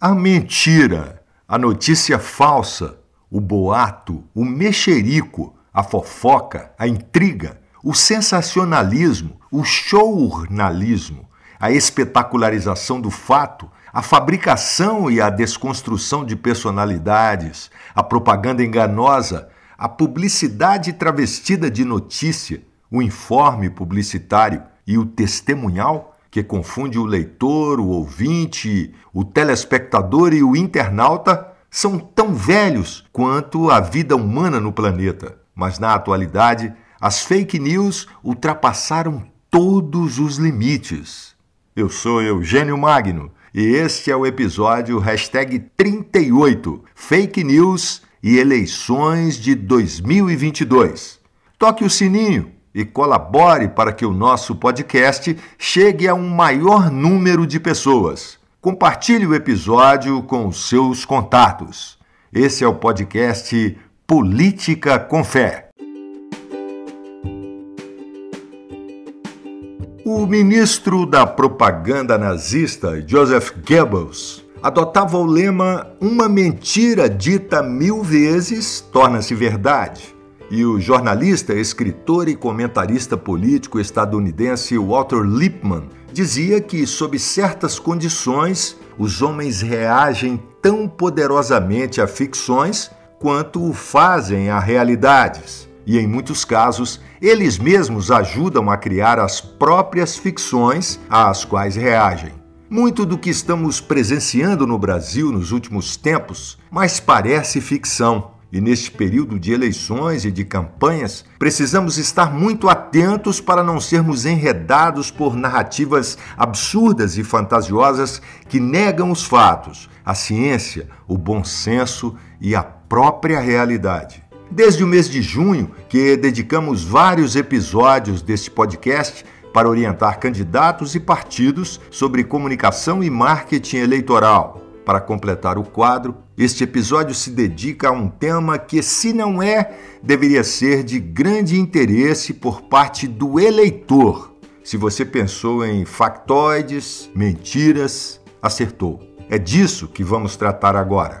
A mentira, a notícia falsa, o boato, o mexerico, a fofoca, a intriga, o sensacionalismo, o shownalismo, a espetacularização do fato, a fabricação e a desconstrução de personalidades, a propaganda enganosa, a publicidade travestida de notícia, o informe publicitário e o testemunhal que confunde o leitor, o ouvinte, o telespectador e o internauta, são tão velhos quanto a vida humana no planeta. Mas na atualidade, as fake news ultrapassaram todos os limites. Eu sou Eugênio Magno e este é o episódio hashtag 38 Fake News e Eleições de 2022. Toque o sininho e colabore para que o nosso podcast chegue a um maior número de pessoas. Compartilhe o episódio com os seus contatos. Esse é o podcast Política com Fé. O ministro da propaganda nazista, Joseph Goebbels, adotava o lema: Uma mentira dita mil vezes torna-se verdade. E o jornalista, escritor e comentarista político estadunidense Walter Lippmann dizia que, sob certas condições, os homens reagem tão poderosamente a ficções quanto o fazem a realidades. E, em muitos casos, eles mesmos ajudam a criar as próprias ficções às quais reagem. Muito do que estamos presenciando no Brasil nos últimos tempos mais parece ficção e neste período de eleições e de campanhas, precisamos estar muito atentos para não sermos enredados por narrativas absurdas e fantasiosas que negam os fatos, a ciência, o bom senso e a própria realidade. Desde o mês de junho, que dedicamos vários episódios deste podcast para orientar candidatos e partidos sobre comunicação e marketing eleitoral. Para completar o quadro, este episódio se dedica a um tema que, se não é, deveria ser de grande interesse por parte do eleitor. Se você pensou em factoides, mentiras, acertou. É disso que vamos tratar agora.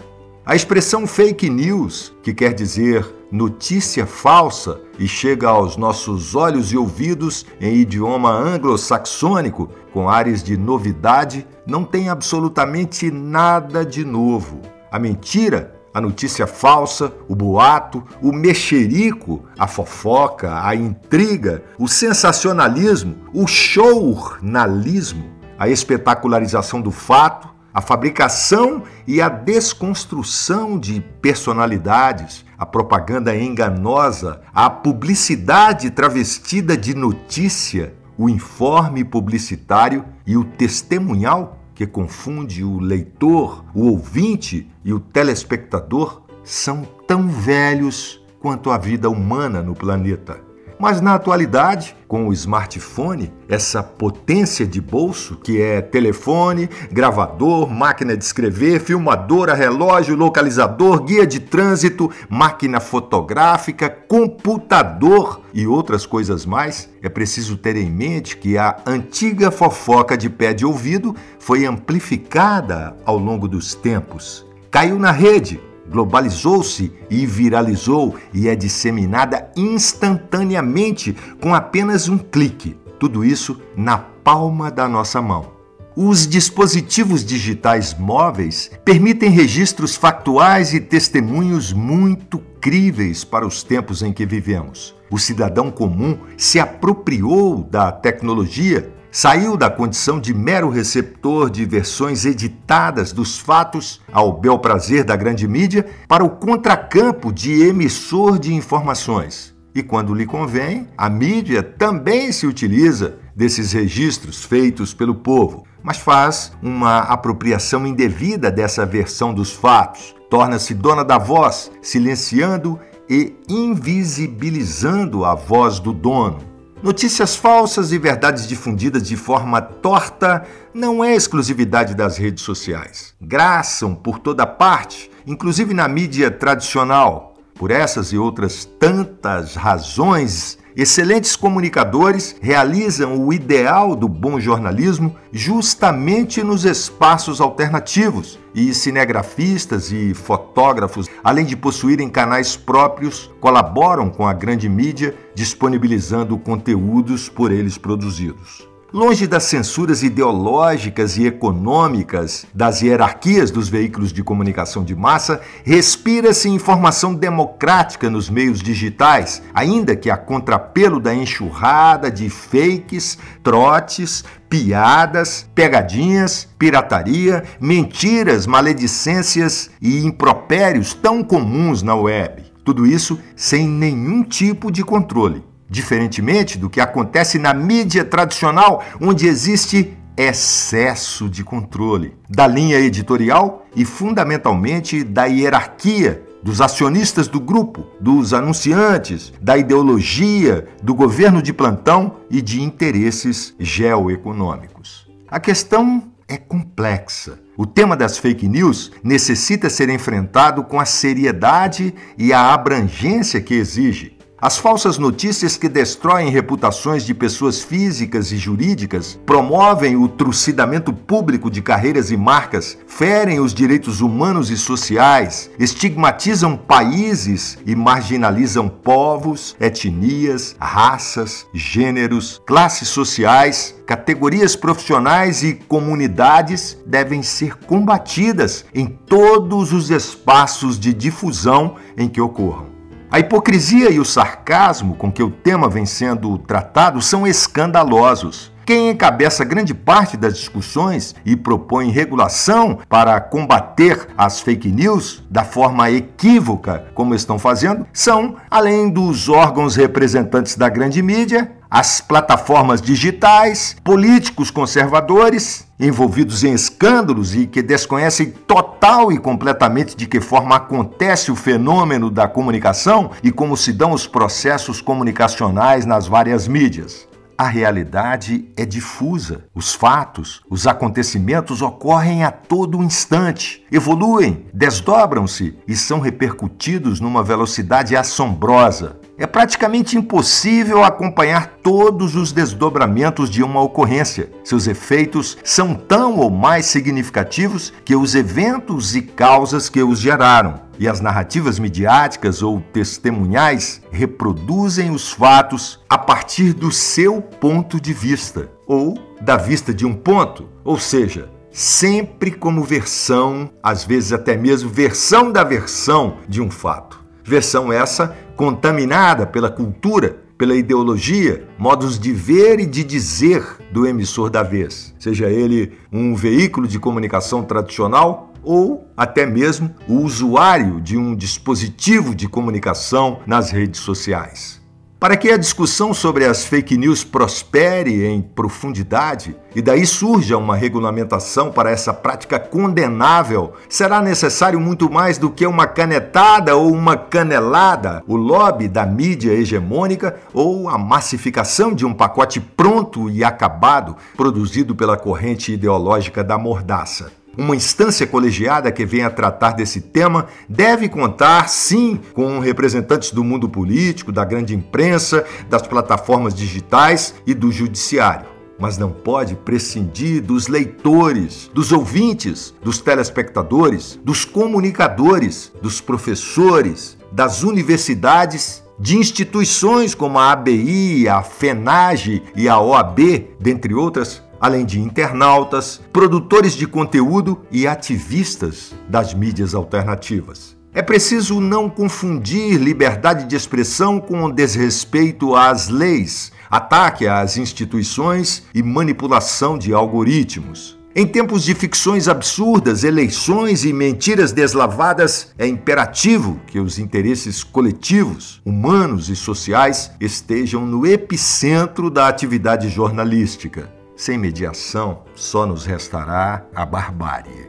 A expressão fake news, que quer dizer notícia falsa e chega aos nossos olhos e ouvidos em idioma anglo-saxônico, com ares de novidade, não tem absolutamente nada de novo. A mentira, a notícia falsa, o boato, o mexerico, a fofoca, a intriga, o sensacionalismo, o shownalismo, a espetacularização do fato, a fabricação e a desconstrução de personalidades, a propaganda enganosa, a publicidade travestida de notícia, o informe publicitário e o testemunhal que confunde o leitor, o ouvinte e o telespectador são tão velhos quanto a vida humana no planeta. Mas na atualidade, com o smartphone, essa potência de bolso que é telefone, gravador, máquina de escrever, filmadora, relógio, localizador, guia de trânsito, máquina fotográfica, computador e outras coisas mais, é preciso ter em mente que a antiga fofoca de pé de ouvido foi amplificada ao longo dos tempos. Caiu na rede, globalizou-se e viralizou e é disseminada instantaneamente com apenas um clique. Tudo isso na palma da nossa mão. Os dispositivos digitais móveis permitem registros factuais e testemunhos muito críveis para os tempos em que vivemos. O cidadão comum se apropriou da tecnologia saiu da condição de mero receptor de versões editadas dos fatos ao bel prazer da grande mídia para o contracampo de emissor de informações. E quando lhe convém, a mídia também se utiliza desses registros feitos pelo povo, mas faz uma apropriação indevida dessa versão dos fatos, torna-se dona da voz, silenciando e invisibilizando a voz do dono. Notícias falsas e verdades difundidas de forma torta não é exclusividade das redes sociais. Graçam por toda parte, inclusive na mídia tradicional. Por essas e outras tantas razões Excelentes comunicadores realizam o ideal do bom jornalismo justamente nos espaços alternativos, e cinegrafistas e fotógrafos, além de possuírem canais próprios, colaboram com a grande mídia, disponibilizando conteúdos por eles produzidos. Longe das censuras ideológicas e econômicas das hierarquias dos veículos de comunicação de massa, respira-se informação democrática nos meios digitais, ainda que a contrapelo da enxurrada de fakes, trotes, piadas, pegadinhas, pirataria, mentiras, maledicências e impropérios tão comuns na web. Tudo isso sem nenhum tipo de controle. Diferentemente do que acontece na mídia tradicional, onde existe excesso de controle da linha editorial e, fundamentalmente, da hierarquia dos acionistas do grupo, dos anunciantes, da ideologia, do governo de plantão e de interesses geoeconômicos. A questão é complexa. O tema das fake news necessita ser enfrentado com a seriedade e a abrangência que exige. As falsas notícias que destroem reputações de pessoas físicas e jurídicas, promovem o trucidamento público de carreiras e marcas, ferem os direitos humanos e sociais, estigmatizam países e marginalizam povos, etnias, raças, gêneros, classes sociais, categorias profissionais e comunidades devem ser combatidas em todos os espaços de difusão em que ocorram. A hipocrisia e o sarcasmo com que o tema vem sendo tratado são escandalosos. Quem encabeça grande parte das discussões e propõe regulação para combater as fake news da forma equívoca, como estão fazendo, são, além dos órgãos representantes da grande mídia, as plataformas digitais, políticos conservadores envolvidos em escândalos e que desconhecem total e completamente de que forma acontece o fenômeno da comunicação e como se dão os processos comunicacionais nas várias mídias. A realidade é difusa. Os fatos, os acontecimentos ocorrem a todo instante, evoluem, desdobram-se e são repercutidos numa velocidade assombrosa. É praticamente impossível acompanhar todos os desdobramentos de uma ocorrência. Seus efeitos são tão ou mais significativos que os eventos e causas que os geraram. E as narrativas midiáticas ou testemunhais reproduzem os fatos a partir do seu ponto de vista, ou da vista de um ponto, ou seja, sempre como versão, às vezes até mesmo versão da versão de um fato. Versão essa contaminada pela cultura, pela ideologia, modos de ver e de dizer do emissor da vez, seja ele um veículo de comunicação tradicional ou até mesmo o usuário de um dispositivo de comunicação nas redes sociais. Para que a discussão sobre as fake news prospere em profundidade e daí surja uma regulamentação para essa prática condenável, será necessário muito mais do que uma canetada ou uma canelada, o lobby da mídia hegemônica ou a massificação de um pacote pronto e acabado produzido pela corrente ideológica da mordaça. Uma instância colegiada que venha tratar desse tema deve contar, sim, com representantes do mundo político, da grande imprensa, das plataformas digitais e do judiciário. Mas não pode prescindir dos leitores, dos ouvintes, dos telespectadores, dos comunicadores, dos professores, das universidades, de instituições como a ABI, a FENAGE e a OAB, dentre outras, além de internautas, produtores de conteúdo e ativistas das mídias alternativas. É preciso não confundir liberdade de expressão com desrespeito às leis, ataque às instituições e manipulação de algoritmos. Em tempos de ficções absurdas, eleições e mentiras deslavadas, é imperativo que os interesses coletivos, humanos e sociais estejam no epicentro da atividade jornalística. Sem mediação, só nos restará a barbárie.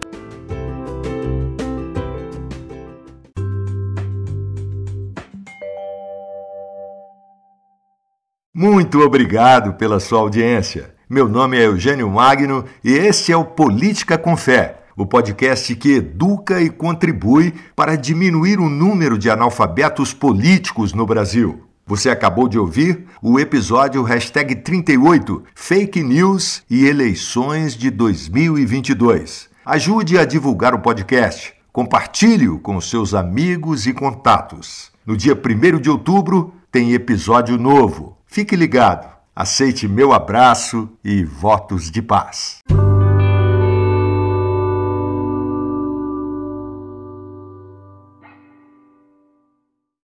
Muito obrigado pela sua audiência. Meu nome é Eugênio Magno e este é o Política com Fé, o podcast que educa e contribui para diminuir o número de analfabetos políticos no Brasil. Você acabou de ouvir o episódio hashtag 38 Fake News e Eleições de 2022. Ajude a divulgar o podcast. Compartilhe-o com seus amigos e contatos. No dia 1 de outubro tem episódio novo. Fique ligado. Aceite meu abraço e votos de paz.